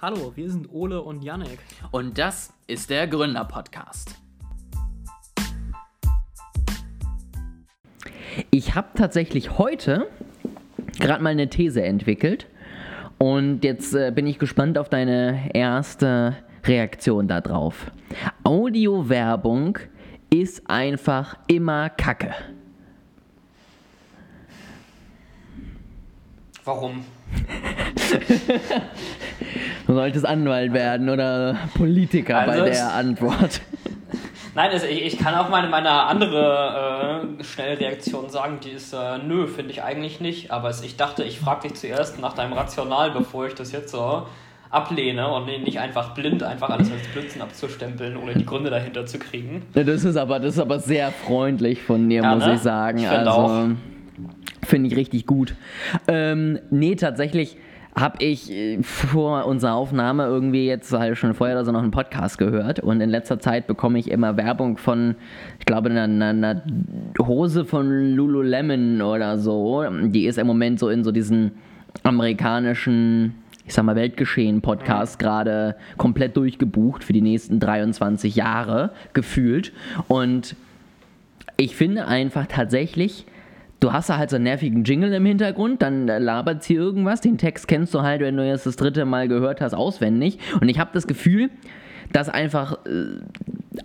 Hallo, wir sind Ole und Yannick. Und das ist der Gründer-Podcast. Ich habe tatsächlich heute gerade mal eine These entwickelt und jetzt äh, bin ich gespannt auf deine erste Reaktion darauf. Audiowerbung ist einfach immer Kacke. Warum? Du solltest Anwalt werden oder Politiker Also bei der Antwort. Nein, also ich, ich kann auch meine, meine andere äh, schnelle Reaktion sagen, die ist, äh, nö, finde ich eigentlich nicht. Aber ich dachte, ich frage dich zuerst nach deinem Rational, bevor ich das jetzt so ablehne und nicht einfach blind einfach alles als Blödsinn abzustempeln, ohne die Gründe dahinter zu kriegen. Das ist aber, das ist aber sehr freundlich von dir, Ja, muss ne? ich sagen. Ich find also auch. finde ich richtig gut. Ähm, nee, tatsächlich habe ich äh, vor unserer Aufnahme irgendwie jetzt halt schon vorher oder so noch einen Podcast gehört und in letzter Zeit bekomme ich immer Werbung von, ich glaube, einer, einer, einer Hose von Lululemon oder so. Die ist im Moment so in so diesen amerikanischen ich sag mal, Weltgeschehen-Podcast gerade komplett durchgebucht für die nächsten 23 Jahre gefühlt. Und ich finde einfach tatsächlich, du hast da halt so einen nervigen Jingle im Hintergrund, dann äh, labert hier irgendwas, den Text kennst du halt, wenn du jetzt das dritte Mal gehört hast, auswendig. Und ich habe das Gefühl, dass einfach äh,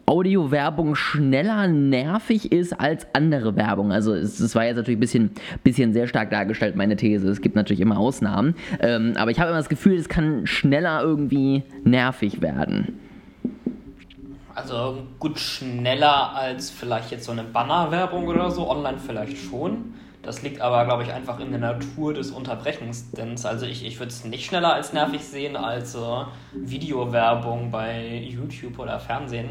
Audiowerbung schneller nervig ist als andere Werbung. Also es, es war jetzt natürlich ein bisschen, bisschen sehr stark dargestellt, meine These. Es gibt natürlich immer Ausnahmen. Ähm, aber ich habe immer das Gefühl, es kann schneller irgendwie nervig werden. Also gut schneller als vielleicht jetzt so eine Bannerwerbung oder so, online vielleicht schon. Das liegt aber, glaube ich, einfach in der Natur des Unterbrechens. Denn also ich, ich würde es nicht schneller als nervig sehen als äh, Videowerbung bei YouTube oder Fernsehen.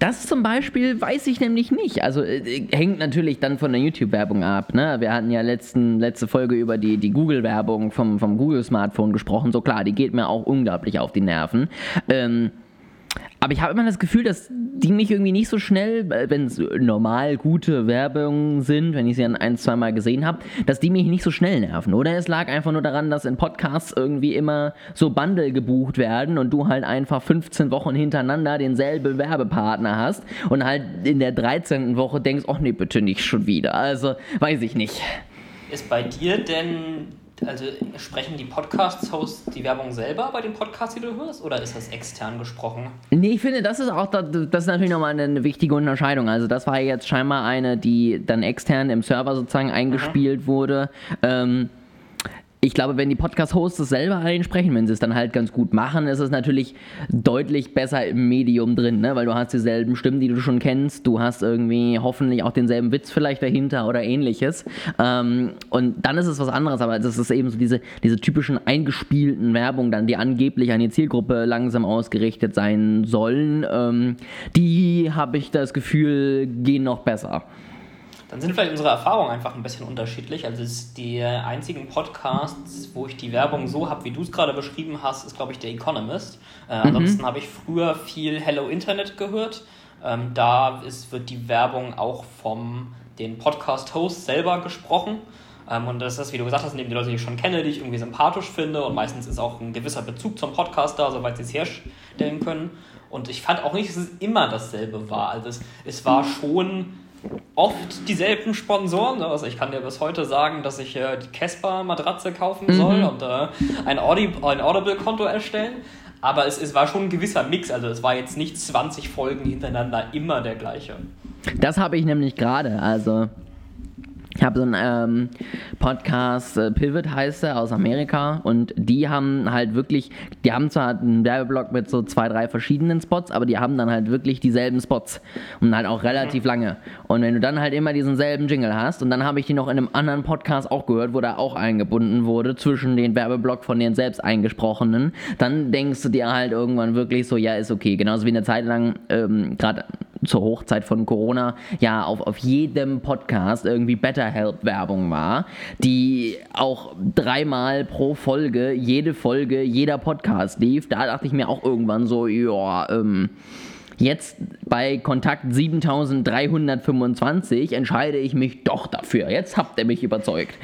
Das zum Beispiel weiß ich nämlich nicht. Also äh, hängt natürlich dann von der YouTube-Werbung ab. Ne? Wir hatten ja letzten, letzte Folge über die, die Google-Werbung vom, vom Google-Smartphone gesprochen. So klar, die geht mir auch unglaublich auf die Nerven. Ähm, aber ich habe immer das Gefühl, dass die mich irgendwie nicht so schnell, wenn es normal gute Werbungen sind, wenn ich sie ein, zwei Mal gesehen habe, dass die mich nicht so schnell nerven. Oder es lag einfach nur daran, dass in Podcasts irgendwie immer so Bundle gebucht werden und du halt einfach 15 Wochen hintereinander denselben Werbepartner hast und halt in der 13. Woche denkst, ach nee, bitte nicht schon wieder. Also, weiß ich nicht. Ist bei dir denn, also sprechen die Podcast-Hosts die Werbung selber bei den Podcasts, die du hörst, oder ist das extern gesprochen? Nee, ich finde, das ist auch das ist natürlich nochmal eine wichtige Unterscheidung. Also das war jetzt scheinbar eine, die dann extern im Server sozusagen eingespielt wurde. Ähm, ich glaube, wenn die Podcast-Hosts es selber einsprechen, wenn sie es dann halt ganz gut machen, ist es natürlich deutlich besser im Medium drin, ne? weil du hast dieselben Stimmen, die du schon kennst, du hast irgendwie hoffentlich auch denselben Witz vielleicht dahinter oder ähnliches. Ähm, und dann ist es was anderes, aber das ist eben so diese, diese typischen eingespielten Werbung dann, die angeblich an die Zielgruppe langsam ausgerichtet sein sollen, ähm, die habe ich das Gefühl, gehen noch besser. Dann sind vielleicht unsere Erfahrungen einfach ein bisschen unterschiedlich. Also es die einzigen Podcasts, wo ich die Werbung so habe, wie du es gerade beschrieben hast, ist, glaube ich, der Economist. Äh, ansonsten habe ich früher viel Hello Internet gehört. Ähm, da ist, wird die Werbung auch vom den Podcast-Host selber gesprochen. Ähm, und das ist, wie du gesagt hast, neben die Leute, die ich schon kenne, die ich irgendwie sympathisch finde. Und meistens ist auch ein gewisser Bezug zum Podcast da, soweit sie es herstellen können. Und ich fand auch nicht, dass es immer dasselbe war. Also es, es war schon oft dieselben Sponsoren. ne? Also ich kann dir bis heute sagen, dass ich äh, die Casper-Matratze kaufen soll und äh, ein, Audi ein Audible-Konto erstellen. Aber es, es war schon ein gewisser Mix. Also es war jetzt nicht 20 Folgen hintereinander immer der gleiche. Das habe ich nämlich gerade. Also, ich habe so einen ähm, Podcast, äh, Pivot heißt er, aus Amerika. Und die haben halt wirklich, die haben zwar einen Werbeblock mit so zwei, drei verschiedenen Spots, aber die haben dann halt wirklich dieselben Spots. Und halt auch relativ lange. Und wenn du dann halt immer diesen selben Jingle hast, und dann habe ich die noch in einem anderen Podcast auch gehört, wo der auch eingebunden wurde, zwischen den Werbeblock von den selbst eingesprochenen, dann denkst du dir halt irgendwann wirklich so, ja, ist okay. Genauso wie eine Zeit lang, ähm, gerade zur Hochzeit von Corona ja auf, auf jedem Podcast irgendwie BetterHelp-Werbung war, die auch dreimal pro Folge, jede Folge, jeder Podcast lief. Da dachte ich mir auch irgendwann so, ja, ähm, Jetzt bei Kontakt 7325 entscheide ich mich doch dafür. Jetzt habt ihr mich überzeugt.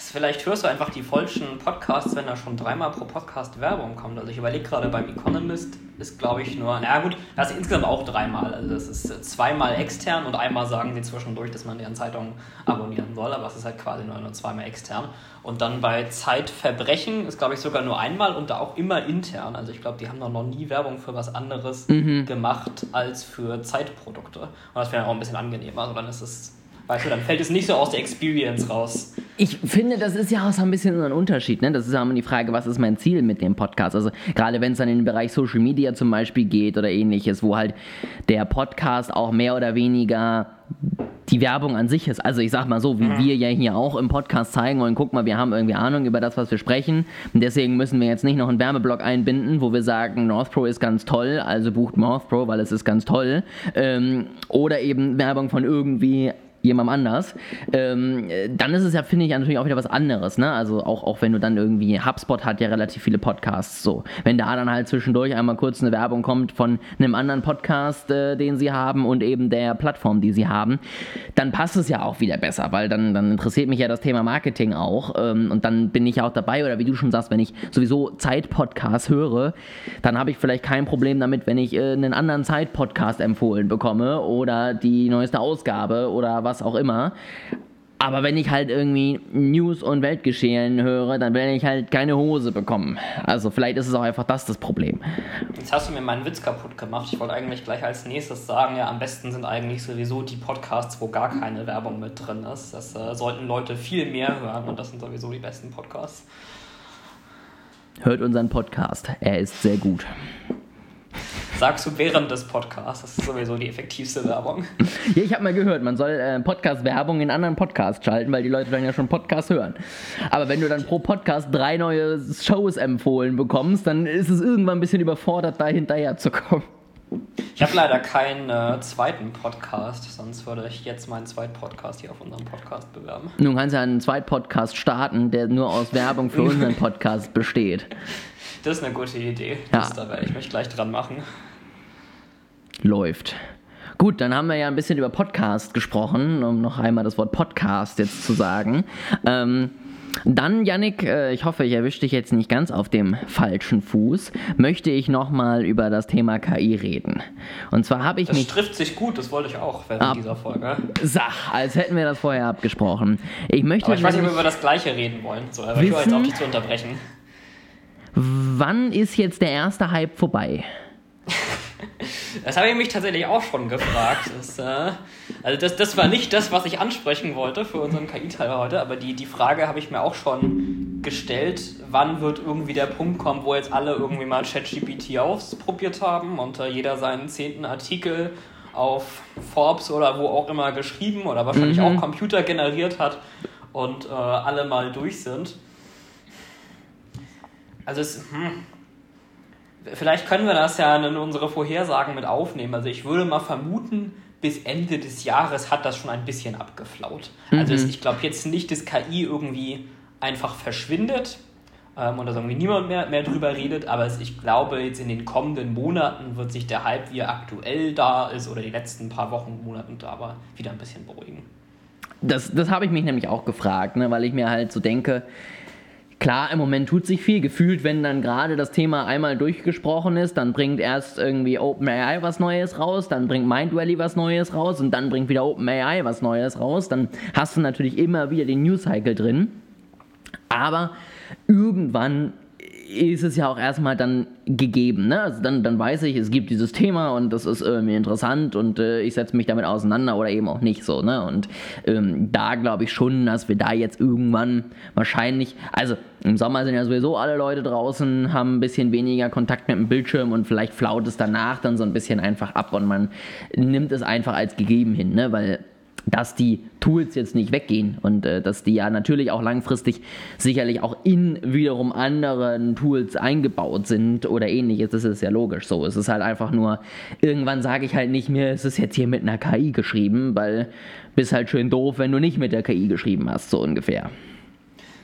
Vielleicht hörst du einfach die falschen Podcasts, wenn da schon dreimal pro Podcast Werbung kommt. Also ich überlege gerade beim Economist ist, glaube ich, nur, na gut, das ist insgesamt auch dreimal. Also das ist zweimal extern und einmal sagen sie zwischendurch, dass man deren Zeitung abonnieren soll, aber es ist halt quasi nur, nur zweimal extern. Und dann bei Zeitverbrechen ist, glaube ich, sogar nur einmal und da auch immer intern. Also ich glaube, die haben noch nie Werbung für was anderes mhm. gemacht als für Zeitprodukte. Und das wäre auch ein bisschen angenehmer. Also dann ist es Weißt du, dann fällt es nicht so aus der Experience raus. Ich finde, das ist ja auch so ein bisschen ein Unterschied. Ne? Das ist ja immer die Frage, was ist mein Ziel mit dem Podcast? Also gerade wenn es dann in den Bereich Social Media zum Beispiel geht oder ähnliches, wo halt der Podcast auch mehr oder weniger die Werbung an sich ist. Also ich sag mal so, wie mhm. wir ja hier auch im Podcast zeigen wollen, guck mal, wir haben irgendwie Ahnung über das, was wir sprechen. Und deswegen müssen wir jetzt nicht noch einen Werbeblock einbinden, wo wir sagen, Northpro ist ganz toll, also bucht Northpro, weil es ist ganz toll. Ähm, oder eben Werbung von irgendwie jemandem anders, ähm, dann ist es ja, finde ich, natürlich auch wieder was anderes. Ne? Also auch, auch wenn du dann irgendwie, HubSpot hat ja relativ viele Podcasts so. Wenn da dann halt zwischendurch einmal kurz eine Werbung kommt von einem anderen Podcast, äh, den sie haben und eben der Plattform, die sie haben, dann passt es ja auch wieder besser, weil dann, dann interessiert mich ja das Thema Marketing auch ähm, und dann bin ich ja auch dabei oder wie du schon sagst, wenn ich sowieso Zeit-Podcasts höre, dann habe ich vielleicht kein Problem damit, wenn ich äh, einen anderen Zeit-Podcast empfohlen bekomme oder die neueste Ausgabe oder was auch immer. Aber wenn ich halt irgendwie News und Weltgeschehen höre, dann werde ich halt keine Hose bekommen. Also vielleicht ist es auch einfach das das Problem. Jetzt hast du mir meinen Witz kaputt gemacht. Ich wollte eigentlich gleich als nächstes sagen, ja, am besten sind eigentlich sowieso die Podcasts, wo gar keine Werbung mit drin ist. Das äh, sollten Leute viel mehr hören und das sind sowieso die besten Podcasts. Hört unseren Podcast. Er ist sehr gut sagst du während des Podcasts. Das ist sowieso die effektivste Werbung. Ja, ich habe mal gehört, man soll äh, Podcast-Werbung in anderen Podcasts schalten, weil die Leute dann ja schon Podcasts hören. Aber wenn du dann pro Podcast drei neue Shows empfohlen bekommst, dann ist es irgendwann ein bisschen überfordert, da hinterher zu kommen. Ich habe leider keinen äh, zweiten Podcast, sonst würde ich jetzt meinen zweiten Podcast hier auf unserem Podcast bewerben. Nun kannst du einen zweiten Podcast starten, der nur aus Werbung für unseren Podcast besteht. Das ist eine gute Idee. Ja. Das, da werde ich mich gleich dran machen läuft. Gut, dann haben wir ja ein bisschen über Podcast gesprochen, um noch einmal das Wort Podcast jetzt zu sagen. Ähm, dann, Yannick, äh, ich hoffe, ich erwische dich jetzt nicht ganz auf dem falschen Fuß, möchte ich nochmal über das Thema KI reden. Und zwar habe ich das mich... Das trifft sich gut, das wollte ich auch während ab, dieser Folge. Sach, als hätten wir das vorher abgesprochen. Ich möchte Aber ich weiß nicht, ob wir über das Gleiche reden wollen, so, aber ich höre jetzt auf dich zu unterbrechen. Wann ist jetzt der erste Hype vorbei? Das habe ich mich tatsächlich auch schon gefragt. Das, äh, also das, das war nicht das, was ich ansprechen wollte für unseren KI-Teil heute, aber die, die Frage habe ich mir auch schon gestellt, wann wird irgendwie der Punkt kommen, wo jetzt alle irgendwie mal ChatGPT ausprobiert haben und äh, jeder seinen zehnten Artikel auf Forbes oder wo auch immer geschrieben oder wahrscheinlich mhm. auch Computer generiert hat und äh, alle mal durch sind. Also es, hm, Vielleicht können wir das ja in unsere Vorhersagen mit aufnehmen. Also ich würde mal vermuten, bis Ende des Jahres hat das schon ein bisschen abgeflaut. Also mhm. Also ich glaube jetzt nicht, dass KI irgendwie einfach verschwindet ähm, und dass irgendwie niemand mehr, mehr drüber redet, aber ich glaube jetzt in den kommenden Monaten wird sich der Hype, wie er aktuell da ist oder die letzten paar Wochen, Monaten da war, wieder ein bisschen beruhigen. Das, das habe ich mich nämlich auch gefragt, ne, weil ich mir halt so denke, Klar, im Moment tut sich viel. Gefühlt, wenn dann gerade das Thema einmal durchgesprochen ist, dann bringt erst irgendwie OpenAI was Neues raus, dann bringt Mindvalley was Neues raus und dann bringt wieder OpenAI was Neues raus. Dann hast du natürlich immer wieder den News Cycle drin. Aber irgendwann ist es ja auch erstmal dann gegeben. Ne? Also dann, dann weiß ich, es gibt dieses Thema und das ist irgendwie interessant und äh, ich setze mich damit auseinander oder eben auch nicht so. Ne? Und ähm, da glaube ich schon, dass wir da jetzt irgendwann wahrscheinlich, also im Sommer sind ja sowieso alle Leute draußen, haben ein bisschen weniger Kontakt mit dem Bildschirm und vielleicht flaut es danach dann so ein bisschen einfach ab und man nimmt es einfach als gegeben hin, ne? weil dass die Tools jetzt nicht weggehen und äh, dass die ja natürlich auch langfristig sicherlich auch in wiederum anderen Tools eingebaut sind oder ähnliches, das ist ja logisch so. Es ist halt einfach nur, irgendwann sage ich halt nicht mehr, es ist jetzt hier mit einer KI geschrieben, weil bist halt schön doof, wenn du nicht mit der KI geschrieben hast, so ungefähr.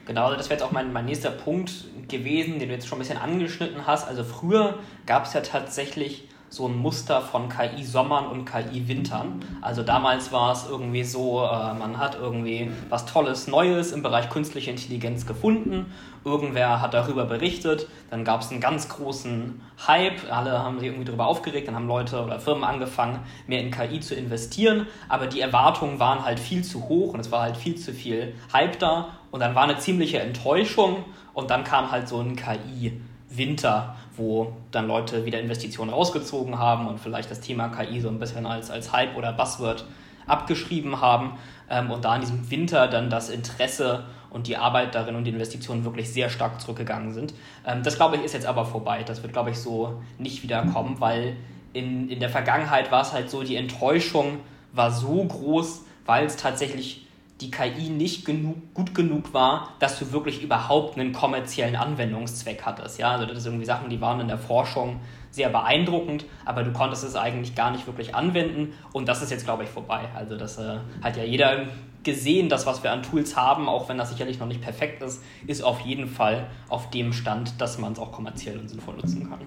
Genau, das wäre jetzt auch mein, mein nächster Punkt gewesen, den du jetzt schon ein bisschen angeschnitten hast. Also früher gab es ja tatsächlich so ein Muster von KI-Sommern und KI-Wintern. Also damals war es irgendwie so, äh, man hat irgendwie was Tolles, Neues im Bereich künstliche Intelligenz gefunden. Irgendwer hat darüber berichtet, dann gab es einen ganz großen Hype, alle haben sich irgendwie darüber aufgeregt, dann haben Leute oder Firmen angefangen, mehr in KI zu investieren, aber die Erwartungen waren halt viel zu hoch und es war halt viel zu viel Hype da. Und dann war eine ziemliche Enttäuschung. Und dann kam halt so ein KI-Winter wo dann Leute wieder Investitionen rausgezogen haben und vielleicht das Thema KI so ein bisschen als, als Hype oder Buzzword abgeschrieben haben ähm, und da in diesem Winter dann das Interesse und die Arbeit darin und die Investitionen wirklich sehr stark zurückgegangen sind. Ähm, das glaube ich ist jetzt aber vorbei. Das wird glaube ich so nicht wieder kommen, weil in, in der Vergangenheit war es halt so, die Enttäuschung war so groß, weil es tatsächlich die KI nicht genug, gut genug war, dass du wirklich überhaupt einen kommerziellen Anwendungszweck hattest. Ja, also das sind irgendwie Sachen, die waren in der Forschung sehr beeindruckend, aber du konntest es eigentlich gar nicht wirklich anwenden und das ist jetzt, glaube ich, vorbei. Also das äh, hat ja jeder gesehen, das, was wir an Tools haben, auch wenn das sicherlich noch nicht perfekt ist, ist auf jeden Fall auf dem Stand, dass man es auch kommerziell und sinnvoll nutzen kann.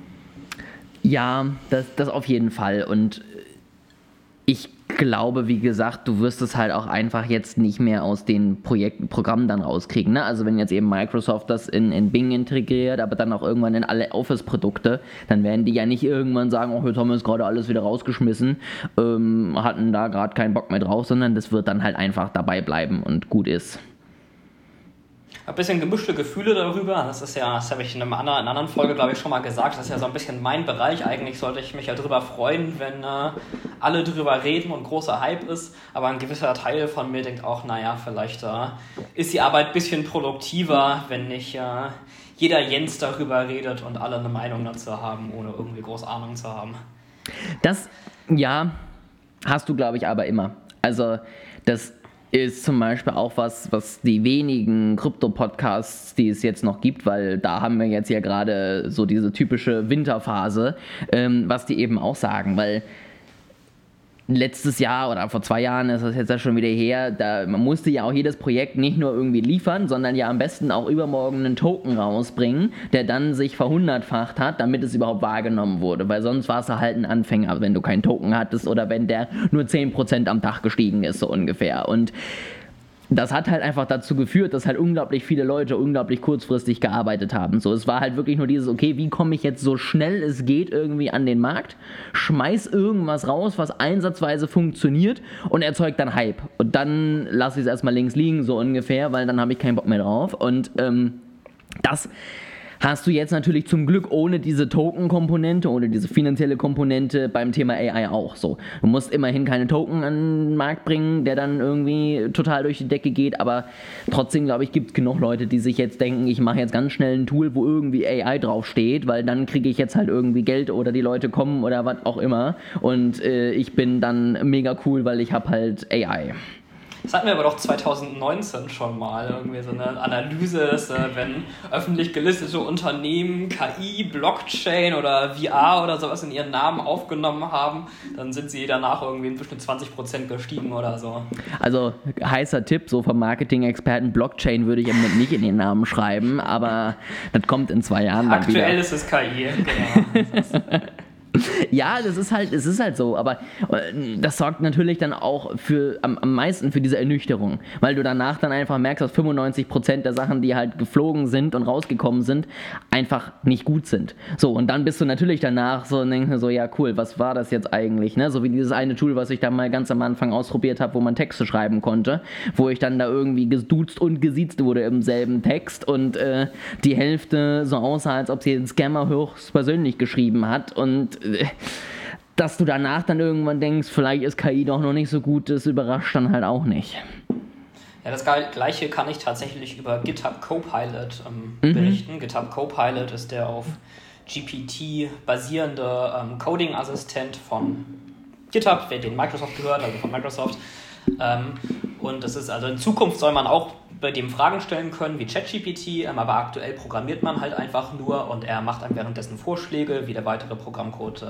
Ja, das, das auf jeden Fall und ich glaube, wie gesagt, du wirst es halt auch einfach jetzt nicht mehr aus den Projekten, Programmen dann rauskriegen. Ne? Also wenn jetzt eben Microsoft das in, in Bing integriert, aber dann auch irgendwann in alle Office-Produkte, dann werden die ja nicht irgendwann sagen, oh, jetzt haben wir es gerade alles wieder rausgeschmissen, ähm, hatten da gerade keinen Bock mehr drauf, sondern das wird dann halt einfach dabei bleiben und gut ist ein bisschen gemischte Gefühle darüber. Das ist ja, das habe ich in, einem anderen, in einer anderen Folge, glaube ich, schon mal gesagt. Das ist ja so ein bisschen mein Bereich. Eigentlich sollte ich mich ja darüber freuen, wenn äh, alle darüber reden und großer Hype ist. Aber ein gewisser Teil von mir denkt auch, naja, vielleicht äh, ist die Arbeit ein bisschen produktiver, wenn nicht äh, jeder Jens darüber redet und alle eine Meinung dazu haben, ohne irgendwie groß Ahnung zu haben. Das, ja, hast du, glaube ich, aber immer. Also, das ist zum Beispiel auch was, was die wenigen Krypto-Podcasts, die es jetzt noch gibt, weil da haben wir jetzt ja gerade so diese typische Winterphase, ähm, was die eben auch sagen, weil letztes Jahr oder vor zwei Jahren ist das jetzt ja schon wieder her, da man musste ja auch jedes Projekt nicht nur irgendwie liefern, sondern ja am besten auch übermorgen einen Token rausbringen, der dann sich verhundertfacht hat, damit es überhaupt wahrgenommen wurde, weil sonst war es halt ein Anfänger, wenn du keinen Token hattest oder wenn der nur 10% am Tag gestiegen ist, so ungefähr. Und das hat halt einfach dazu geführt, dass halt unglaublich viele Leute unglaublich kurzfristig gearbeitet haben. So, es war halt wirklich nur dieses, okay, wie komme ich jetzt so schnell es geht irgendwie an den Markt, schmeiß irgendwas raus, was einsatzweise funktioniert und erzeugt dann Hype. Und dann lasse ich es erstmal links liegen, so ungefähr, weil dann habe ich keinen Bock mehr drauf. Und ähm, das hast du jetzt natürlich zum Glück ohne diese Token-Komponente, ohne diese finanzielle Komponente beim Thema AI auch so. Du musst immerhin keine Token an den Markt bringen, der dann irgendwie total durch die Decke geht, aber trotzdem, glaube ich, gibt es genug Leute, die sich jetzt denken, ich mache jetzt ganz schnell ein Tool, wo irgendwie AI draufsteht, weil dann kriege ich jetzt halt irgendwie Geld oder die Leute kommen oder was auch immer und äh, ich bin dann mega cool, weil ich habe halt AI. Das hatten wir aber doch 2019 schon mal, irgendwie so eine Analyse, dass, äh, wenn öffentlich gelistete Unternehmen KI, Blockchain oder VR oder sowas in ihren Namen aufgenommen haben, dann sind sie danach irgendwie in Durchschnitt 20% gestiegen oder so. Also heißer Tipp, so vom Marketing-Experten, Blockchain würde ich nicht in den Namen schreiben, aber das kommt in zwei Jahren dann Aktuell wieder. ist es KI, genau. ja, das ist halt, es ist halt so, aber äh, das sorgt natürlich dann auch für am, am meisten für diese Ernüchterung, weil du danach dann einfach merkst, dass 95% der Sachen, die halt geflogen sind und rausgekommen sind, einfach nicht gut sind. So, und dann bist du natürlich danach so und denkst so, ja cool, was war das jetzt eigentlich, ne? So wie dieses eine Tool, was ich da mal ganz am Anfang ausprobiert habe, wo man Texte schreiben konnte, wo ich dann da irgendwie geduzt und gesiezt wurde im selben Text und äh, die Hälfte so aussah, als ob sie den Scammer höchstpersönlich geschrieben hat und dass du danach dann irgendwann denkst, vielleicht ist KI doch noch nicht so gut, das überrascht dann halt auch nicht. Ja, das gleiche kann ich tatsächlich über GitHub Copilot ähm, mhm. berichten. GitHub Copilot ist der auf GPT basierende ähm, Coding-Assistent von GitHub, wer den Microsoft gehört, also von Microsoft. Ähm, und das ist also in Zukunft soll man auch bei dem Fragen stellen können wie ChatGPT, ähm, aber aktuell programmiert man halt einfach nur und er macht einem währenddessen Vorschläge, wie der weitere Programmcode äh,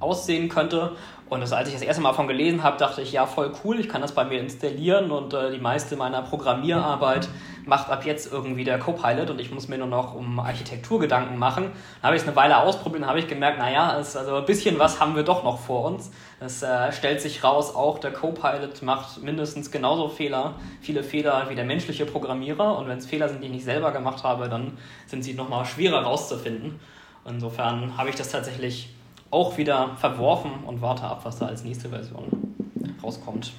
aussehen könnte. Und das, als ich das erste Mal davon gelesen habe, dachte ich, ja, voll cool, ich kann das bei mir installieren und äh, die meiste meiner Programmierarbeit macht ab jetzt irgendwie der Copilot und ich muss mir nur noch um Architektur Gedanken machen. Dann habe ich es eine Weile ausprobiert und habe ich gemerkt, naja, also ein bisschen was haben wir doch noch vor uns. Es äh, stellt sich raus, auch der Copilot macht mindestens genauso Fehler, viele Fehler wie der menschliche Programmierer. Und wenn es Fehler sind, die ich nicht selber gemacht habe, dann sind sie nochmal schwerer rauszufinden. Insofern habe ich das tatsächlich auch wieder verworfen und warte ab, was da als nächste Version rauskommt.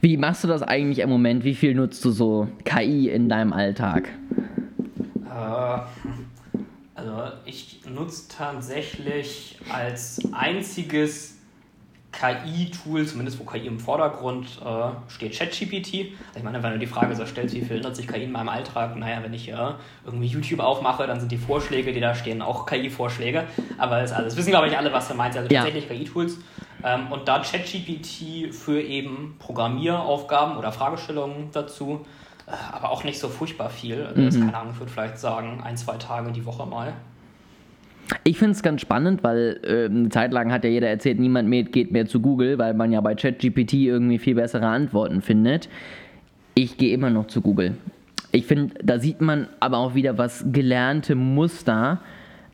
Wie machst du das eigentlich im Moment? Wie viel nutzt du so KI in deinem Alltag? Äh, also ich nutze tatsächlich als einziges KI-Tool, zumindest wo KI im Vordergrund äh, steht, ChatGPT. Also ich meine, wenn du die Frage so stellst, wie viel nutze ich KI in meinem Alltag? Naja, wenn ich äh, irgendwie YouTube aufmache, dann sind die Vorschläge, die da stehen, auch KI-Vorschläge. Aber das, also das wissen, glaube ich, alle, was du meinst. Also ja. tatsächlich KI-Tools. Ähm, und da ChatGPT für eben Programmieraufgaben oder Fragestellungen dazu, äh, aber auch nicht so furchtbar viel. Also, mhm. keine Ahnung, ich würde vielleicht sagen, ein, zwei Tage die Woche mal. Ich finde es ganz spannend, weil äh, eine Zeit lang hat ja jeder erzählt, niemand mehr geht mehr zu Google, weil man ja bei ChatGPT irgendwie viel bessere Antworten findet. Ich gehe immer noch zu Google. Ich finde, da sieht man aber auch wieder was gelernte Muster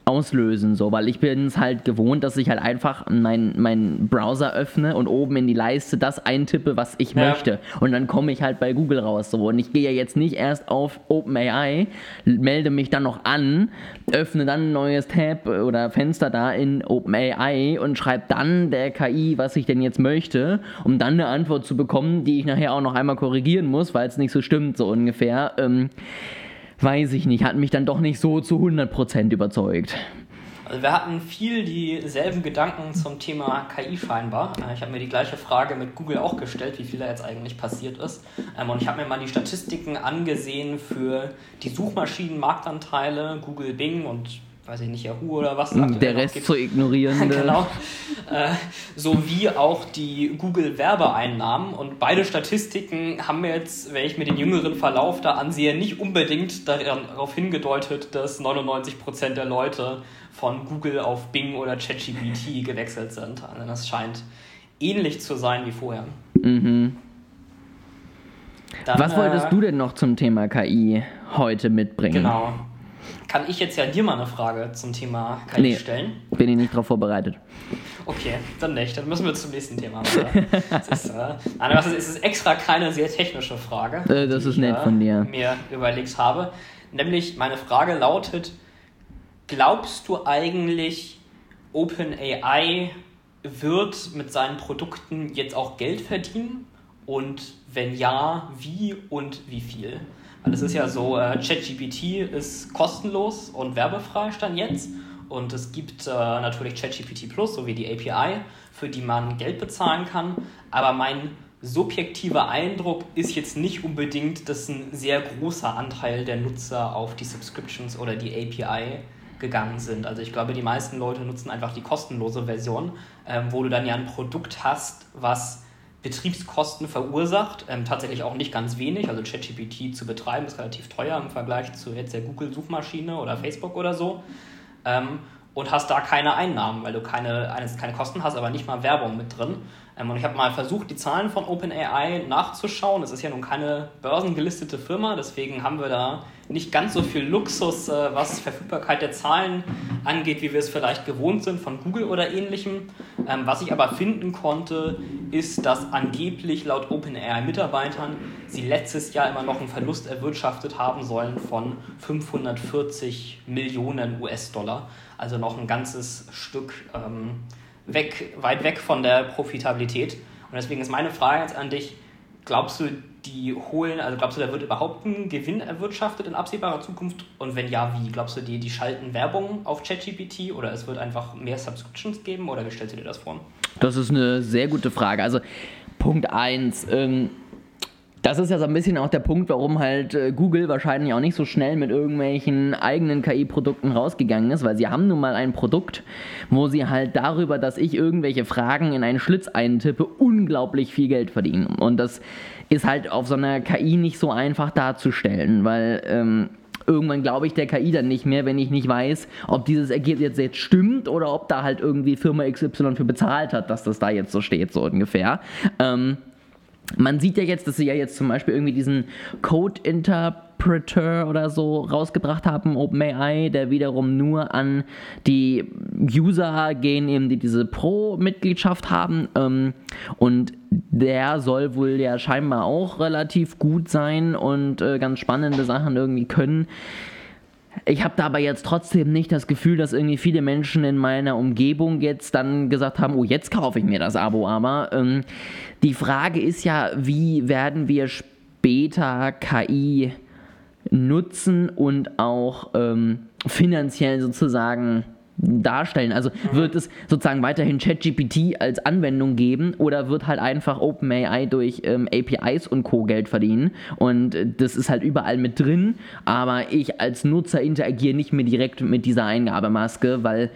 auslösen, so, weil ich bin es halt gewohnt, dass ich halt einfach meinen mein Browser öffne und oben in die Leiste das eintippe, was ich ja. möchte. Und dann komme ich halt bei Google raus. So. Und ich gehe ja jetzt nicht erst auf OpenAI, melde mich dann noch an, öffne dann ein neues Tab oder Fenster da in OpenAI und schreibe dann der KI, was ich denn jetzt möchte, um dann eine Antwort zu bekommen, die ich nachher auch noch einmal korrigieren muss, weil es nicht so stimmt, so ungefähr. Ähm, weiß ich nicht, hat mich dann doch nicht so zu 100% überzeugt. Also wir hatten viel dieselben Gedanken zum Thema KI scheinbar. Äh, ich habe mir die gleiche Frage mit Google auch gestellt, wie viel da jetzt eigentlich passiert ist. Ähm, und ich habe mir mal die Statistiken angesehen für die Suchmaschinenmarktanteile, Google, Bing und weiß ich nicht, Yahoo oder was. Der Rest zu ignorieren. genau. Äh, sowie auch die Google-Werbeeinnahmen. Und beide Statistiken haben mir jetzt, wenn ich mir den jüngeren Verlauf da ansehe, nicht unbedingt darauf hingedeutet, dass 99% der Leute von Google auf Bing oder ChatGPT gewechselt sind. Also das scheint ähnlich zu sein wie vorher. Mhm. Dann, Was wolltest äh, du denn noch zum Thema KI heute mitbringen? Genau kann ich jetzt ja dir mal eine Frage zum Thema KI nee, stellen. Bin ich nicht darauf vorbereitet. Okay, dann nicht. Dann müssen wir zum nächsten Thema. das ist, äh, nein, es ist extra keine sehr technische Frage. Äh, das ist nett ich, von dir. mir überlegt habe. Nämlich, meine Frage lautet: Glaubst du eigentlich, OpenAI wird mit seinen Produkten jetzt auch Geld verdienen? Und wenn ja, wie und wie viel? Weil es ist ja so, äh, ChatGPT ist kostenlos und werbefrei stand jetzt. Und es gibt äh, natürlich ChatGPT Plus sowie die API, für die man Geld bezahlen kann. Aber mein subjektiver Eindruck ist jetzt nicht unbedingt, dass ein sehr großer Anteil der Nutzer auf die Subscriptions oder die API gegangen sind. Also ich glaube, die meisten Leute nutzen einfach die kostenlose Version, ähm, wo du dann ja ein Produkt hast, was Betriebskosten verursacht. Ähm, tatsächlich auch nicht ganz wenig. Also ChatGPT zu betreiben ist relativ teuer im Vergleich zu jetzt der Google-Suchmaschine oder Facebook oder so. Ähm, und hast da keine Einnahmen, weil du keine, keine Kosten hast, aber nicht mal Werbung mit drin. Ähm, und ich habe mal versucht, die Zahlen von OpenAI nachzuschauen. Es ist ja nun keine börsengelistete Firma, deswegen haben wir da nicht ganz so viel Luxus, äh, was Verfügbarkeit der Zahlen angeht, wie wir es vielleicht gewohnt sind von Google oder ähnlichem. Ähm, was ich aber finden konnte, ist, dass angeblich laut OpenAI-Mitarbeitern sie letztes Jahr immer noch einen Verlust erwirtschaftet haben sollen von 540 Millionen US-Dollar. Also noch ein ganzes Stück ähm, weg, weit weg von der Profitabilität. Und deswegen ist meine Frage jetzt an dich, glaubst du, die holen, also glaubst du, da wird überhaupt ein Gewinn erwirtschaftet in absehbarer Zukunft? Und wenn ja, wie? Glaubst du, die, die schalten Werbung auf ChatGPT oder es wird einfach mehr Subscriptions geben oder wie stellst du dir das vor? Das ist eine sehr gute Frage. Also Punkt 1, ähm, Das ist ja so ein bisschen auch der Punkt, warum halt äh, Google wahrscheinlich auch nicht so schnell mit irgendwelchen eigenen KI-Produkten rausgegangen ist, weil sie haben nun mal ein Produkt, wo sie halt darüber, dass ich irgendwelche Fragen in einen Schlitz eintippe, unglaublich viel Geld verdienen. Und das ist halt auf so einer KI nicht so einfach darzustellen, weil ähm, irgendwann glaube ich der KI dann nicht mehr, wenn ich nicht weiß, ob dieses Ergebnis jetzt stimmt oder ob da halt irgendwie Firma XY für bezahlt hat, dass das da jetzt so steht, so ungefähr. Ähm, man sieht ja jetzt, dass sie ja jetzt zum Beispiel irgendwie diesen Code Interpreter oder so rausgebracht haben, OpenAI, der wiederum nur an die User gehen, eben die diese Pro-Mitgliedschaft haben. Ähm, und der soll wohl ja scheinbar auch relativ gut sein und äh, ganz spannende Sachen irgendwie können. Ich habe da aber jetzt trotzdem nicht das Gefühl, dass irgendwie viele Menschen in meiner Umgebung jetzt dann gesagt haben, oh, jetzt kaufe ich mir das Abo aber. Ähm, die Frage ist ja, wie werden wir später KI nutzen und auch ähm, finanziell sozusagen darstellen? Also mhm. wird es sozusagen weiterhin ChatGPT als Anwendung geben oder wird halt einfach OpenAI durch ähm, APIs und Co. Geld verdienen? Und äh, das ist halt überall mit drin, aber ich als Nutzer interagiere nicht mehr direkt mit dieser Eingabemaske, weil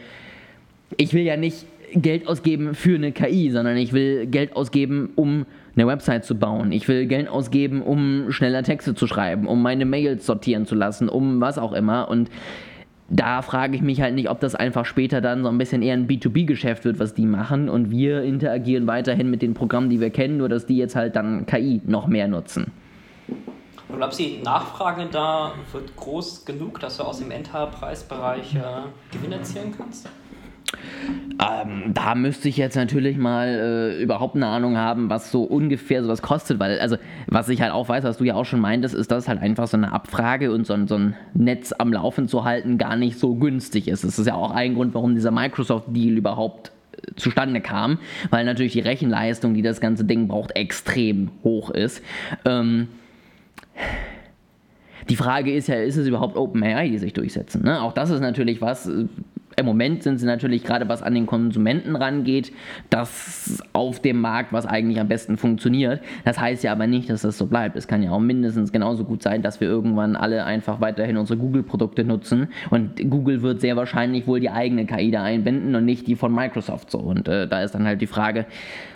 ich will ja nicht Geld ausgeben für eine KI, sondern ich will Geld ausgeben, um eine Website zu bauen. Ich will Geld ausgeben, um schneller Texte zu schreiben, um meine Mails sortieren zu lassen, um was auch immer. Und da frage ich mich halt nicht, ob das einfach später dann so ein bisschen eher ein B2B-Geschäft wird, was die machen und wir interagieren weiterhin mit den Programmen, die wir kennen, nur dass die jetzt halt dann KI noch mehr nutzen. Glaubst du, die Nachfrage da wird groß genug, dass du aus dem Enterprise-Bereich äh, Gewinn erzielen kannst? Ähm, da müsste ich jetzt natürlich mal äh, überhaupt eine Ahnung haben, was so ungefähr sowas kostet, weil, also, was ich halt auch weiß, was du ja auch schon meintest, ist, dass halt einfach so eine Abfrage und so ein, so ein Netz am Laufen zu halten gar nicht so günstig ist. Das ist ja auch ein Grund, warum dieser Microsoft-Deal überhaupt äh, zustande kam, weil natürlich die Rechenleistung, die das ganze Ding braucht, extrem hoch ist. Ähm, die Frage ist ja, ist es überhaupt OpenAI, die sich durchsetzen? Ne? Auch das ist natürlich was, äh, im Moment sind sie natürlich gerade, was an den Konsumenten rangeht, das auf dem Markt, was eigentlich am besten funktioniert. Das heißt ja aber nicht, dass das so bleibt. Es kann ja auch mindestens genauso gut sein, dass wir irgendwann alle einfach weiterhin unsere Google-Produkte nutzen und Google wird sehr wahrscheinlich wohl die eigene KI da einbinden und nicht die von Microsoft so. Und äh, da ist dann halt die Frage,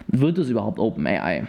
wird es überhaupt OpenAI?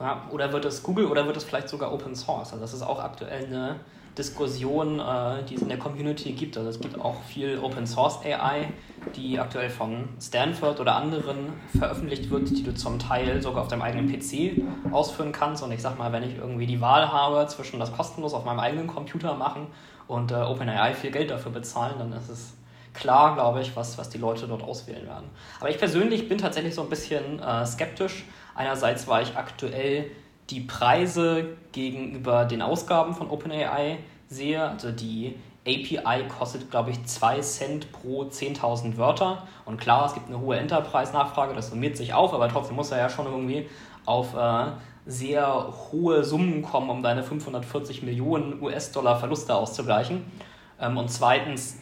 Ja, oder wird es Google oder wird es vielleicht sogar Open Source? Also das ist auch aktuell eine Diskussion, äh, die es in der Community gibt. Also es gibt auch viel Open Source AI, die aktuell von Stanford oder anderen veröffentlicht wird, die du zum Teil sogar auf deinem eigenen PC ausführen kannst. Und ich sag mal, wenn ich irgendwie die Wahl habe zwischen das kostenlos auf meinem eigenen Computer machen und äh, OpenAI viel Geld dafür bezahlen, dann ist es klar, glaube ich, was, was die Leute dort auswählen werden. Aber ich persönlich bin tatsächlich so ein bisschen äh, skeptisch. Einerseits war ich aktuell die Preise gegenüber den Ausgaben von OpenAI sehe, also die API kostet, glaube ich, 2 Cent pro 10.000 Wörter. Und klar, es gibt eine hohe Enterprise-Nachfrage, das summiert sich auf, aber trotzdem muss er ja schon irgendwie auf äh, sehr hohe Summen kommen, um deine 540 Millionen US-Dollar Verluste auszugleichen. Ähm, und zweitens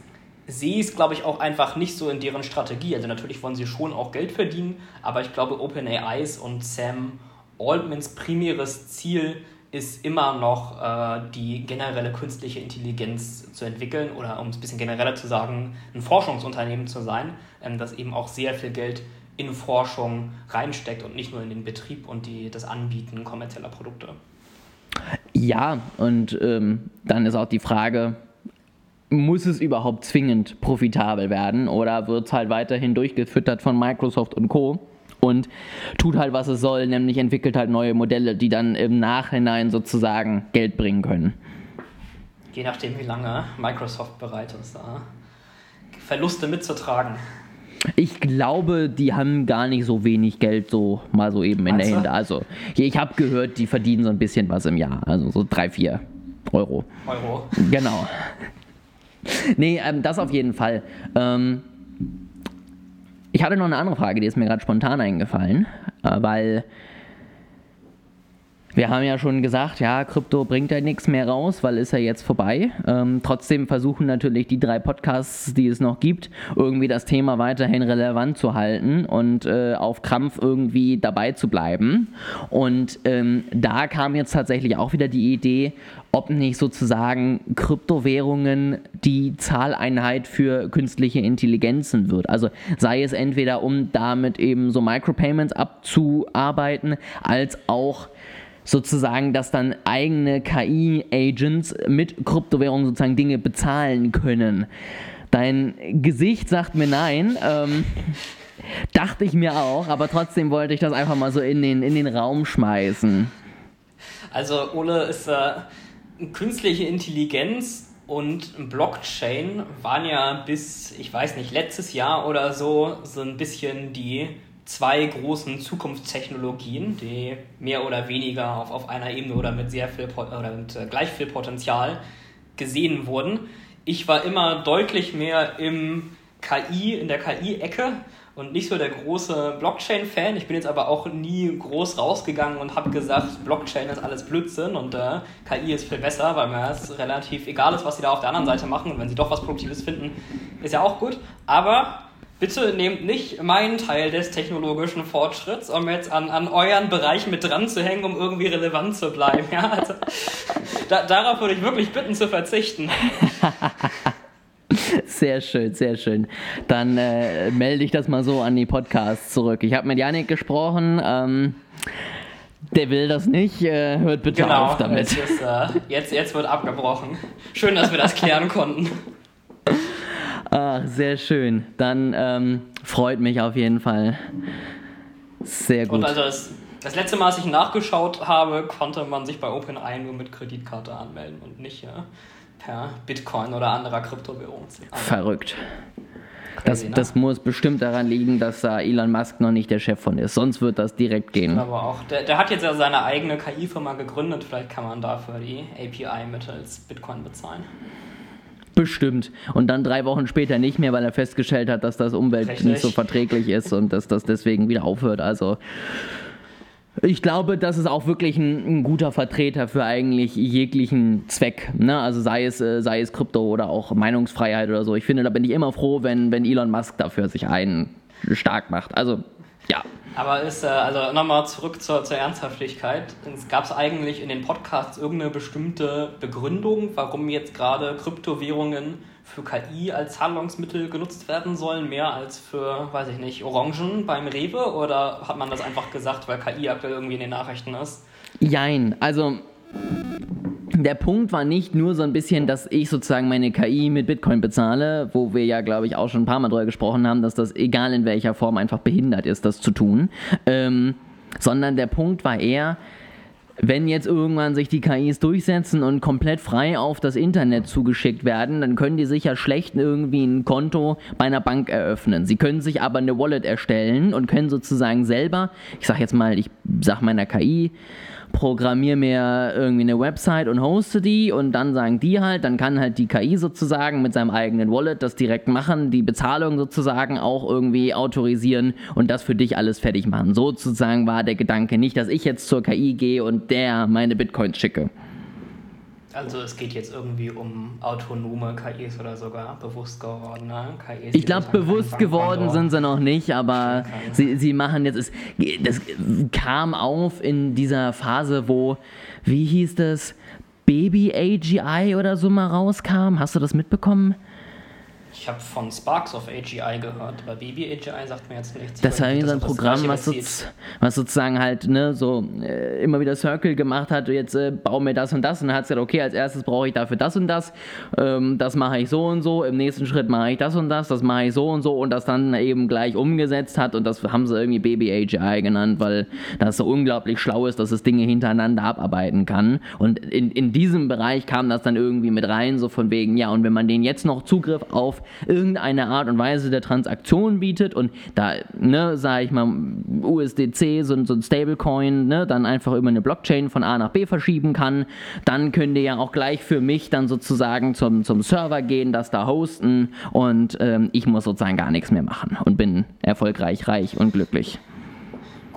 sehe ich es, glaube ich, auch einfach nicht so in deren Strategie. Also natürlich wollen sie schon auch Geld verdienen, aber ich glaube, OpenAIs und Sam Altmans primäres Ziel ist immer noch äh, die generelle künstliche Intelligenz zu entwickeln oder um es ein bisschen genereller zu sagen, ein Forschungsunternehmen zu sein, ähm, das eben auch sehr viel Geld in Forschung reinsteckt und nicht nur in den Betrieb und die, das Anbieten kommerzieller Produkte. Ja, und ähm, dann ist auch die Frage, muss es überhaupt zwingend profitabel werden oder wird es halt weiterhin durchgefüttert von Microsoft und Co und tut halt, was es soll, nämlich entwickelt halt neue Modelle, die dann im Nachhinein sozusagen Geld bringen können. Je nachdem, wie lange Microsoft bereit ist, da Verluste mitzutragen. Ich glaube, die haben gar nicht so wenig Geld so mal so eben in Meinst der Hände. Also, ich habe gehört, die verdienen so ein bisschen was im Jahr. Also so drei, vier Euro. Euro. Genau. Nee, ähm, das auf jeden Fall. Ähm, ich hatte noch eine andere Frage, die ist mir gerade spontan eingefallen, äh, weil wir haben ja schon gesagt, ja, Krypto bringt ja nichts mehr raus, weil ist ja jetzt vorbei. Ähm, trotzdem versuchen natürlich die drei Podcasts, die es noch gibt, irgendwie das Thema weiterhin relevant zu halten und äh, auf Krampf irgendwie dabei zu bleiben. Und ähm, da kam jetzt tatsächlich auch wieder die Idee, ob nicht sozusagen Kryptowährungen die Zahleinheit für künstliche Intelligenzen wird. Also sei es entweder, um damit eben so Micropayments abzuarbeiten, als auch sozusagen, dass dann eigene KI-Agents mit Kryptowährungen sozusagen Dinge bezahlen können. Dein Gesicht sagt mir nein. Ähm, dachte ich mir auch, aber trotzdem wollte ich das einfach mal so in den, in den Raum schmeißen. Also Ole ist äh, künstliche Intelligenz und Blockchain waren ja bis, ich weiß nicht, letztes Jahr oder so so ein bisschen die zwei großen Zukunftstechnologien, die mehr oder weniger auf, auf einer Ebene oder mit sehr viel oder mit äh, gleich viel Potenzial gesehen wurden. Ich war immer deutlich mehr im KI, in der KI-Ecke und nicht so der große Blockchain-Fan. Ich bin jetzt aber auch nie groß rausgegangen und habe gesagt, Blockchain ist alles Blödsinn und äh, KI ist viel besser, weil mir es relativ egal ist, was sie da auf der anderen Seite machen. Und wenn sie doch was Produktives finden, ist ja auch gut. Aber bitte nehmt nicht meinen Teil des technologischen Fortschritts, um jetzt an, an euren Bereich mit dran zu hängen, um irgendwie relevant zu bleiben. Ja, also, da, darauf würde ich wirklich bitten zu verzichten. Sehr schön, sehr schön. Dann äh, melde ich das mal so an die Podcasts zurück. Ich habe mit Janik gesprochen. Ähm, der will das nicht. Äh, hört bitte genau, auf damit. Ist, äh, jetzt, jetzt wird abgebrochen. Schön, dass wir das klären konnten. Ach, sehr schön. Dann ähm, freut mich auf jeden Fall. Sehr gut. Und also das, das, letzte Mal, als ich nachgeschaut habe, konnte man sich bei OpenAI nur mit Kreditkarte anmelden und nicht ja, per Bitcoin oder anderer Kryptowährung. Verrückt. Das, ne? das, muss bestimmt daran liegen, dass da Elon Musk noch nicht der Chef von ist. Sonst wird das direkt gehen. Aber auch, der, der hat jetzt ja seine eigene KI-Firma gegründet. Vielleicht kann man dafür die API mittels Bitcoin bezahlen. Bestimmt. Und dann drei Wochen später nicht mehr, weil er festgestellt hat, dass das Umwelt Richtig. nicht so verträglich ist und dass das deswegen wieder aufhört. Also ich glaube, das ist auch wirklich ein, ein, guter Vertreter für eigentlich jeglichen Zweck. Ne? Also sei es, äh, sei es Krypto oder auch Meinungsfreiheit oder so. Ich finde, da bin ich immer froh, wenn, wenn Elon Musk dafür sich einen stark macht. Also ja. Aber ist, äh, also nochmal zurück zur, zur Ernsthaftigkeit. Gab es eigentlich in den Podcasts irgendeine bestimmte Begründung, warum jetzt gerade Kryptowährungen für KI als Zahlungsmittel genutzt werden sollen, mehr als für, weiß ich nicht, Orangen beim Rewe? Oder hat man das einfach gesagt, weil KI aktuell irgendwie in den Nachrichten ist? Jein, also der Punkt war nicht nur so ein bisschen, dass ich sozusagen meine KI mit Bitcoin bezahle, wo wir ja, glaube ich, auch schon ein paar Mal drüber gesprochen haben, dass das egal in welcher Form einfach behindert ist, das zu tun. Ähm, sondern der Punkt war eher, wenn jetzt irgendwann sich die KIs durchsetzen und komplett frei auf das Internet zugeschickt werden, dann können die sich ja schlecht irgendwie ein Konto bei einer Bank eröffnen. Sie können sich aber eine Wallet erstellen und können sozusagen selber, ich sag jetzt mal, ich sag meiner KI, programmiere mir irgendwie eine Website und hoste die und dann sagen die halt, dann kann halt die KI sozusagen mit seinem eigenen Wallet das direkt machen, die Bezahlung sozusagen auch irgendwie autorisieren und das für dich alles fertig machen. Sozusagen war der Gedanke nicht, dass ich jetzt zur KI gehe und der meine Bitcoins schicke. Also es geht jetzt irgendwie um autonome KIs oder sogar bewusst gewordene KIs. Ich glaube, bewusst geworden sind sie noch nicht, aber sie, sie machen jetzt, es, das kam auf in dieser Phase, wo, wie hieß das, Baby AGI oder so mal rauskam. Hast du das mitbekommen? Ich habe von Sparks of AGI gehört, aber Baby AGI sagt mir jetzt nichts. Das war irgendwie so ein Programm, was, was, sozusagen halt ne, so äh, immer wieder Circle gemacht hat, jetzt äh, bau mir das und das und dann hat es gesagt, okay, als erstes brauche ich dafür das und das, ähm, das mache ich so und so, im nächsten Schritt mache ich das und das, das mache ich so und so und das dann eben gleich umgesetzt hat und das haben sie irgendwie Baby AGI genannt, weil das so unglaublich schlau ist, dass es Dinge hintereinander abarbeiten kann und in, in diesem Bereich kam das dann irgendwie mit rein, so von wegen, ja und wenn man den jetzt noch Zugriff auf irgendeine Art und Weise der Transaktion bietet und da, ne, sage ich mal, USDC, so, so ein Stablecoin, ne, dann einfach über eine Blockchain von A nach B verschieben kann, dann könnt ihr ja auch gleich für mich dann sozusagen zum, zum Server gehen, das da hosten und ähm, ich muss sozusagen gar nichts mehr machen und bin erfolgreich, reich und glücklich.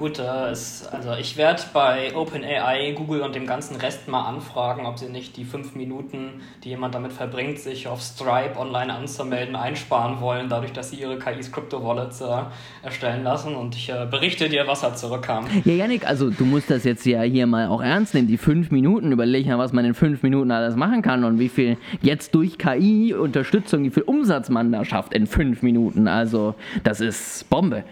Gut, äh, ist, also ich werde bei OpenAI, Google und dem ganzen Rest mal anfragen, ob sie nicht die fünf Minuten, die jemand damit verbringt, sich auf Stripe online anzumelden, einsparen wollen, dadurch, dass sie ihre KIs Crypto-Wallets äh, erstellen lassen. Und ich äh, berichte dir, was da zurückkam. Ja, Janik, also du musst das jetzt ja hier mal auch ernst nehmen. Die fünf Minuten, überleg mal, was man in fünf Minuten alles machen kann und wie viel jetzt durch KI-Unterstützung, wie viel Umsatz man da schafft in fünf Minuten. Also das ist Bombe.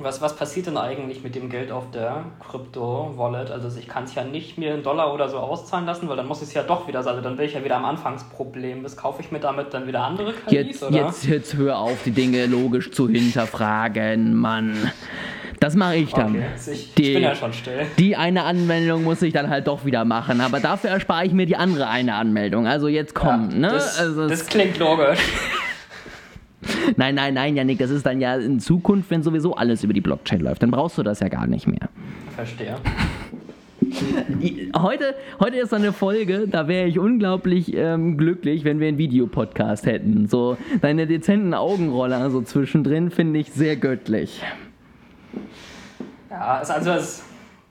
Was, was passiert denn eigentlich mit dem Geld auf der Krypto-Wallet? Also ich kann es ja nicht mir in Dollar oder so auszahlen lassen, weil dann muss ich es ja doch wieder, also dann bin ich ja wieder am Anfangsproblem. Was kaufe ich mir damit dann wieder andere KIs, jetzt, oder? Jetzt, jetzt hör auf, die Dinge logisch zu hinterfragen, Mann. Das mache ich dann. Okay, ich, die, ich bin ja schon still. Die eine Anmeldung muss ich dann halt doch wieder machen, aber dafür erspare ich mir die andere eine Anmeldung. Also jetzt komm, ja, ne? Das, also das klingt logisch. Nein, nein, nein, Janik, das ist dann ja in Zukunft, wenn sowieso alles über die Blockchain läuft. Dann brauchst du das ja gar nicht mehr. Verstehe. Heute, heute ist so eine Folge, da wäre ich unglaublich ähm, glücklich, wenn wir einen Videopodcast hätten. So deine dezenten Augenroller so zwischendrin finde ich sehr göttlich. Ja, also es,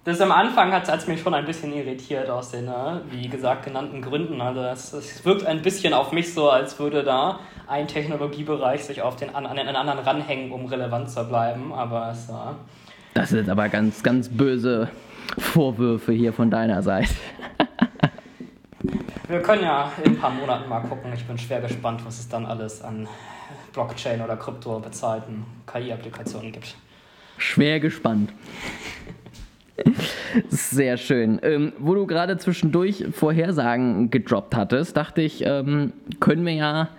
das am Anfang hat es mich schon ein bisschen irritiert aus den, ne, wie gesagt, genannten Gründen. Also es, es, wirkt ein bisschen auf mich so, als würde da ein Technologiebereich sich auf den, an, an den anderen ranhängen, um relevant zu bleiben. Aber es war. Das sind aber ganz, ganz böse Vorwürfe hier von deiner Seite. Wir können ja in ein paar Monaten mal gucken. Ich bin schwer gespannt, was es dann alles an Blockchain oder Krypto bezahlten KI-Applikationen gibt. Schwer gespannt. Sehr schön. Ähm, wo du gerade zwischendurch Vorhersagen gedroppt hattest, dachte ich, ähm, können wir ja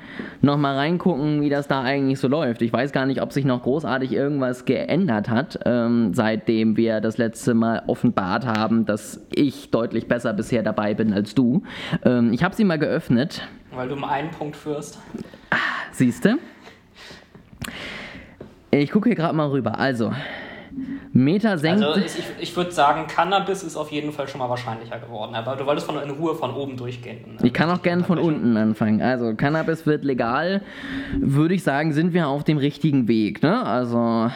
nochmal reingucken, wie das da eigentlich so läuft. Ich weiß gar nicht, ob sich noch großartig irgendwas geändert hat, ähm, seitdem wir das letzte Mal offenbart haben, dass ich deutlich besser bisher dabei bin als du. Ähm, ich habe sie mal geöffnet. Weil du um einen Punkt führst. Ah, siehst du? Ich gucke hier gerade mal rüber. Also, Meta senkt. Also ich, ich würde sagen, Cannabis ist auf jeden Fall schon mal wahrscheinlicher geworden. Aber du wolltest von, in Ruhe von oben durchgehen. Ich kann auch gerne von unten anfangen. Also Cannabis wird legal, würde ich sagen, sind wir auf dem richtigen Weg. Ne? Also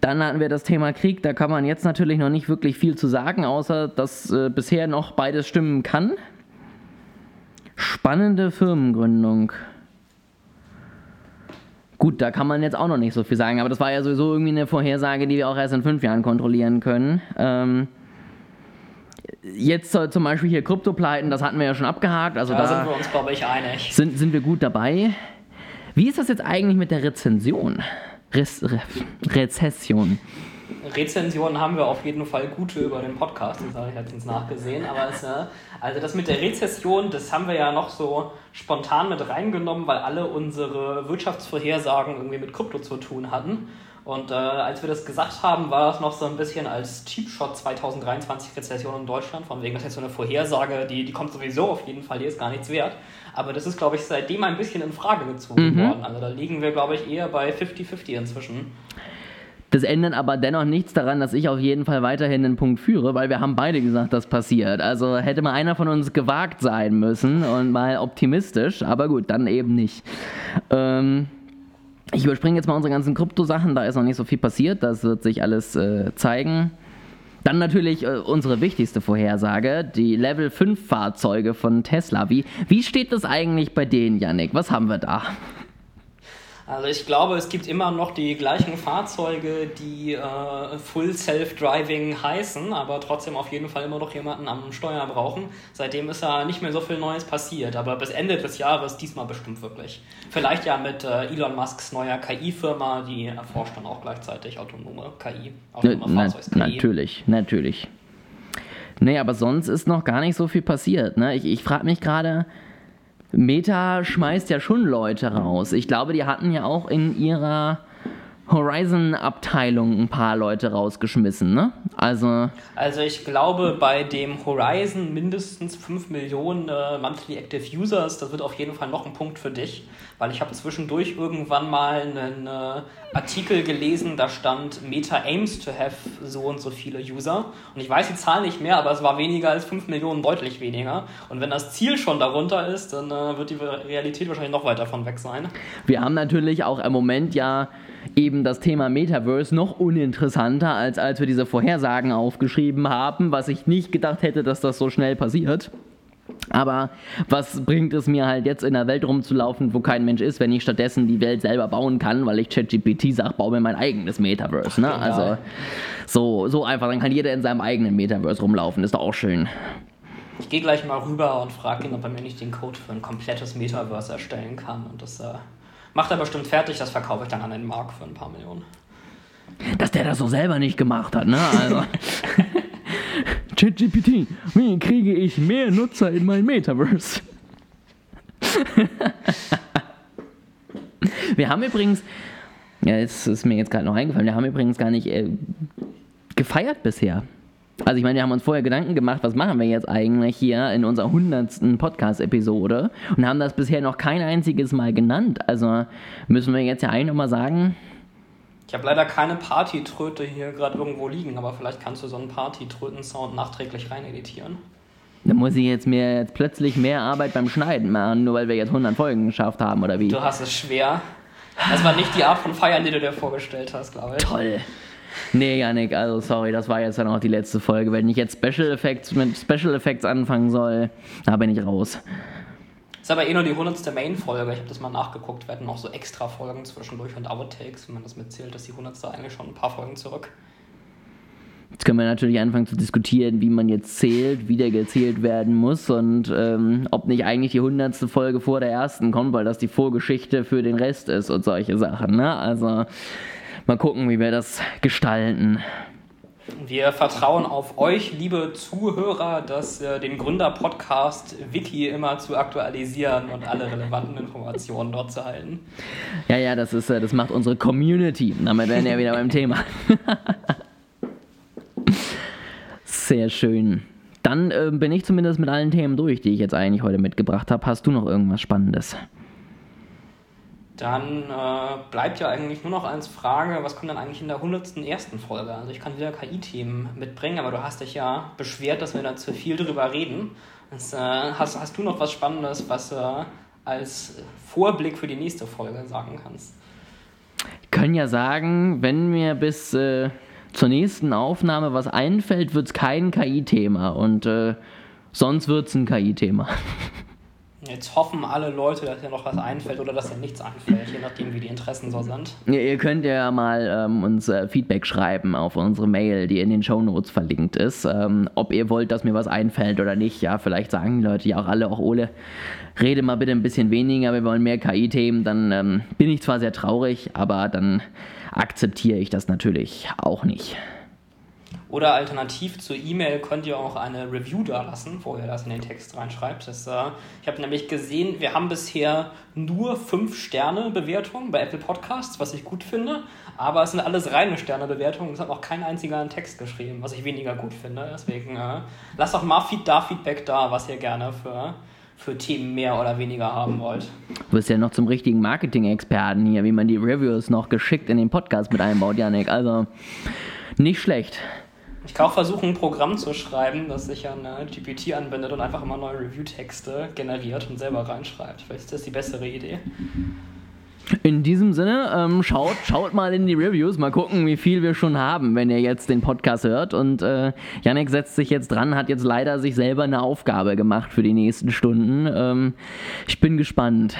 dann hatten wir das Thema Krieg. Da kann man jetzt natürlich noch nicht wirklich viel zu sagen, außer dass äh, bisher noch beides stimmen kann. Spannende Firmengründung. Gut, da kann man jetzt auch noch nicht so viel sagen, aber das war ja sowieso irgendwie eine Vorhersage, die wir auch erst in fünf Jahren kontrollieren können. Ähm, jetzt zum Beispiel hier Kryptopleiten, das hatten wir ja schon abgehakt. Also da, da sind wir uns, glaube ich, einig. Sind, sind wir gut dabei. Wie ist das jetzt eigentlich mit der Rezension? Res, Re, Rezession. Rezensionen haben wir auf jeden Fall gute über den Podcast, das habe ich letztens nachgesehen. Aber es, also das mit der Rezession, das haben wir ja noch so spontan mit reingenommen, weil alle unsere Wirtschaftsvorhersagen irgendwie mit Krypto zu tun hatten. Und äh, als wir das gesagt haben, war das noch so ein bisschen als Cheap Shot 2023 Rezession in Deutschland, von wegen das ist jetzt so eine Vorhersage, die, die kommt sowieso auf jeden Fall, die ist gar nichts wert. Aber das ist, glaube ich, seitdem ein bisschen in Frage gezogen mhm. worden. Also da liegen wir, glaube ich, eher bei 50-50 inzwischen. Das ändert aber dennoch nichts daran, dass ich auf jeden Fall weiterhin den Punkt führe, weil wir haben beide gesagt, das passiert. Also hätte mal einer von uns gewagt sein müssen und mal optimistisch, aber gut, dann eben nicht. Ähm, ich überspringe jetzt mal unsere ganzen Krypto-Sachen, da ist noch nicht so viel passiert, das wird sich alles äh, zeigen. Dann natürlich äh, unsere wichtigste Vorhersage, die Level 5 Fahrzeuge von Tesla. Wie, wie steht das eigentlich bei denen, Yannick? Was haben wir da? Also ich glaube, es gibt immer noch die gleichen Fahrzeuge, die äh, Full Self-Driving heißen, aber trotzdem auf jeden Fall immer noch jemanden am Steuer brauchen. Seitdem ist ja nicht mehr so viel Neues passiert, aber bis Ende des Jahres diesmal bestimmt wirklich. Vielleicht ja mit äh, Elon Musks neuer KI-Firma, die erforscht dann auch gleichzeitig autonome KI, autonome Na, Fahrzeugs-KI. Natürlich, natürlich. Nee, aber sonst ist noch gar nicht so viel passiert. Ne? Ich, ich frage mich gerade, Meta schmeißt ja schon Leute raus. Ich glaube, die hatten ja auch in ihrer Horizon-Abteilung ein paar Leute rausgeschmissen, ne? Also. Also ich glaube, bei dem Horizon mindestens 5 Millionen äh, Monthly Active Users, das wird auf jeden Fall noch ein Punkt für dich, weil ich habe zwischendurch irgendwann mal einen äh, Artikel gelesen, da stand Meta aims to have so und so viele User. Und ich weiß die Zahl nicht mehr, aber es war weniger als 5 Millionen, deutlich weniger. Und wenn das Ziel schon darunter ist, dann äh, wird die Realität wahrscheinlich noch weiter von weg sein. Wir haben natürlich auch im Moment ja eben das Thema Metaverse noch uninteressanter, als als wir diese Vorhersagen aufgeschrieben haben, was ich nicht gedacht hätte, dass das so schnell passiert. Aber was bringt es mir halt jetzt in der Welt rumzulaufen, wo kein Mensch ist, wenn ich stattdessen die Welt selber bauen kann, weil ich ChatGPT sage, baue mir mein eigenes Metaverse. Ne? Also so, so einfach, dann kann jeder in seinem eigenen Metaverse rumlaufen, ist doch auch schön. Ich gehe gleich mal rüber und frage ihn, ob er mir nicht den Code für ein komplettes Metaverse erstellen kann. Und das äh, macht er bestimmt fertig, das verkaufe ich dann an den Markt für ein paar Millionen. Dass der das so selber nicht gemacht hat, ne? Also. ChatGPT, wie kriege ich mehr Nutzer in mein Metaverse? wir haben übrigens, ja, jetzt ist mir jetzt gerade noch eingefallen, wir haben übrigens gar nicht äh, gefeiert bisher. Also ich meine, wir haben uns vorher Gedanken gemacht, was machen wir jetzt eigentlich hier in unserer hundertsten Podcast-Episode und haben das bisher noch kein einziges Mal genannt. Also müssen wir jetzt ja eigentlich nochmal sagen, ich habe leider keine Partytröte hier gerade irgendwo liegen, aber vielleicht kannst du so einen Partytröten-Sound nachträglich rein editieren. Da muss ich jetzt mir jetzt plötzlich mehr Arbeit beim Schneiden machen, nur weil wir jetzt 100 Folgen geschafft haben, oder wie? Du hast es schwer. Das war nicht die Art von Feiern, die du dir vorgestellt hast, glaube ich. Toll. Nee, Janik, also sorry, das war jetzt dann auch die letzte Folge. Wenn ich jetzt Special Effects mit Special Effects anfangen soll, da bin ich raus. Ist aber eh nur die 100. Main-Folge. Ich habe das mal nachgeguckt. Wir hatten auch so extra Folgen zwischendurch und Outtakes. Wenn man das mitzählt, ist die 100. eigentlich schon ein paar Folgen zurück. Jetzt können wir natürlich anfangen zu diskutieren, wie man jetzt zählt, wie der gezählt werden muss und ähm, ob nicht eigentlich die 100. Folge vor der ersten kommt, weil das die Vorgeschichte für den Rest ist und solche Sachen. Ne? Also mal gucken, wie wir das gestalten. Wir vertrauen auf euch, liebe Zuhörer, dass äh, den Gründer-Podcast Wiki immer zu aktualisieren und alle relevanten Informationen dort zu halten. Ja, ja, das, ist, äh, das macht unsere Community. Damit wären wir ja wieder beim Thema. Sehr schön. Dann äh, bin ich zumindest mit allen Themen durch, die ich jetzt eigentlich heute mitgebracht habe. Hast du noch irgendwas Spannendes? Dann äh, bleibt ja eigentlich nur noch als Frage, was kommt dann eigentlich in der 101. Folge? Also ich kann wieder KI-Themen mitbringen, aber du hast dich ja beschwert, dass wir da zu viel drüber reden. Das, äh, hast, hast du noch was Spannendes, was äh, als Vorblick für die nächste Folge sagen kannst? Ich kann ja sagen, wenn mir bis äh, zur nächsten Aufnahme was einfällt, wird es kein KI-Thema und äh, sonst wird es ein KI-Thema. Jetzt hoffen alle Leute, dass dir noch was einfällt oder dass dir nichts einfällt, je nachdem, wie die Interessen so sind. Ja, ihr könnt ja mal ähm, uns äh, Feedback schreiben auf unsere Mail, die in den Show Notes verlinkt ist. Ähm, ob ihr wollt, dass mir was einfällt oder nicht. Ja, vielleicht sagen die Leute ja auch alle, auch Ole, rede mal bitte ein bisschen weniger, wir wollen mehr KI-Themen. Dann ähm, bin ich zwar sehr traurig, aber dann akzeptiere ich das natürlich auch nicht. Oder alternativ zur E-Mail könnt ihr auch eine Review da lassen, wo ihr das in den Text reinschreibt. Das, äh, ich habe nämlich gesehen, wir haben bisher nur 5-Sterne-Bewertungen bei Apple Podcasts, was ich gut finde. Aber es sind alles reine Sterne-Bewertungen. Es hat noch kein einziger einen Text geschrieben, was ich weniger gut finde. Deswegen äh, lasst doch mal Feed da Feedback da, was ihr gerne für für Themen mehr oder weniger haben wollt. Du bist ja noch zum richtigen Marketing-Experten hier, wie man die Reviews noch geschickt in den Podcast mit einbaut, Janik. Also nicht schlecht. Ich kann auch versuchen, ein Programm zu schreiben, das sich an äh, GPT anbindet und einfach immer neue Review-Texte generiert und selber reinschreibt. Vielleicht ist das die bessere Idee. In diesem Sinne, ähm, schaut, schaut mal in die Reviews, mal gucken, wie viel wir schon haben, wenn ihr jetzt den Podcast hört. Und äh, Yannick setzt sich jetzt dran, hat jetzt leider sich selber eine Aufgabe gemacht für die nächsten Stunden. Ähm, ich bin gespannt.